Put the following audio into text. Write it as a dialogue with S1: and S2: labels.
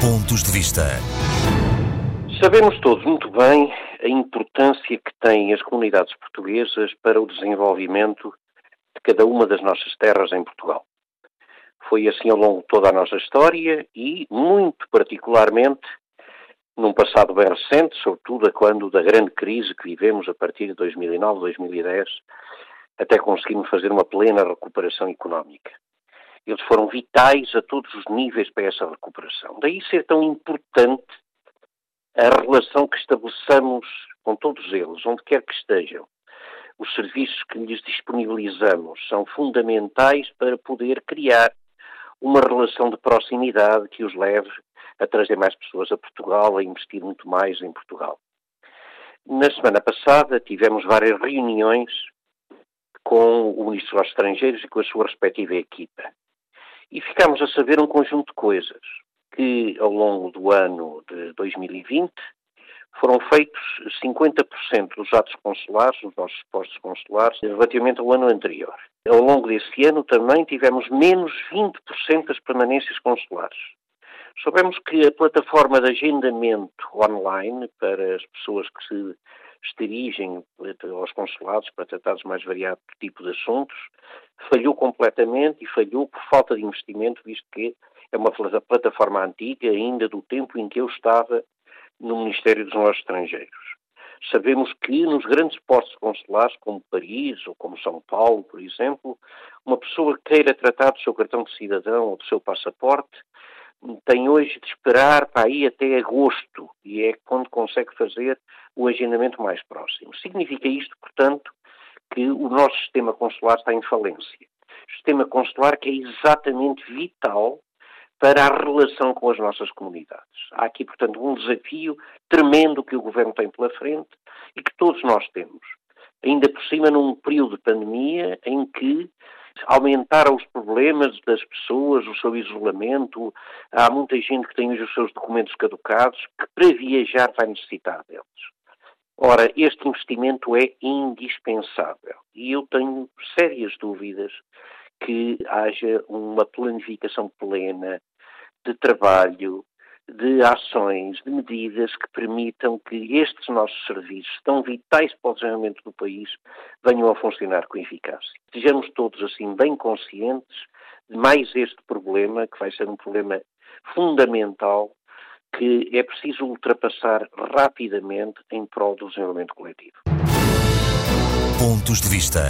S1: Pontos de Vista.
S2: Sabemos todos muito bem a importância que têm as comunidades portuguesas para o desenvolvimento de cada uma das nossas terras em Portugal. Foi assim ao longo de toda a nossa história e, muito particularmente, num passado bem recente, sobretudo quando da grande crise que vivemos a partir de 2009, 2010, até conseguirmos fazer uma plena recuperação económica. Eles foram vitais a todos os níveis para essa recuperação. Daí ser tão importante a relação que estabeleçamos com todos eles, onde quer que estejam. Os serviços que lhes disponibilizamos são fundamentais para poder criar uma relação de proximidade que os leve a trazer mais pessoas a Portugal, a investir muito mais em Portugal. Na semana passada tivemos várias reuniões com o Ministro dos Estrangeiros e com a sua respectiva equipa e ficámos a saber um conjunto de coisas que ao longo do ano de 2020 foram feitos 50% dos atos consulares, nos nossos postos consulares, relativamente ao ano anterior. Ao longo desse ano também tivemos menos 20% das permanências consulares. Soubemos que a plataforma de agendamento online para as pessoas que se dirigem aos consulados para tratar de mais variado tipo de assuntos, falhou completamente e falhou por falta de investimento, visto que é uma plataforma antiga, ainda do tempo em que eu estava no Ministério dos Negócios Estrangeiros. Sabemos que nos grandes postos consulares, como Paris ou como São Paulo, por exemplo, uma pessoa queira tratar do seu cartão de cidadão ou do seu passaporte tem hoje de esperar para aí até agosto e é quando consegue fazer o agendamento mais próximo. Significa isto, portanto, que o nosso sistema consular está em falência. Sistema consular que é exatamente vital para a relação com as nossas comunidades. Há aqui, portanto, um desafio tremendo que o Governo tem pela frente e que todos nós temos. Ainda por cima, num período de pandemia em que aumentaram os problemas das pessoas, o seu isolamento. Há muita gente que tem hoje os seus documentos caducados, que para viajar vai necessitar deles. Ora, este investimento é indispensável e eu tenho sérias dúvidas que haja uma planificação plena de trabalho, de ações, de medidas que permitam que estes nossos serviços, tão vitais para o desenvolvimento do país, venham a funcionar com eficácia. Sejamos todos, assim, bem conscientes de mais este problema, que vai ser um problema fundamental, que é preciso ultrapassar rapidamente em prol do desenvolvimento coletivo.
S1: Pontos de vista.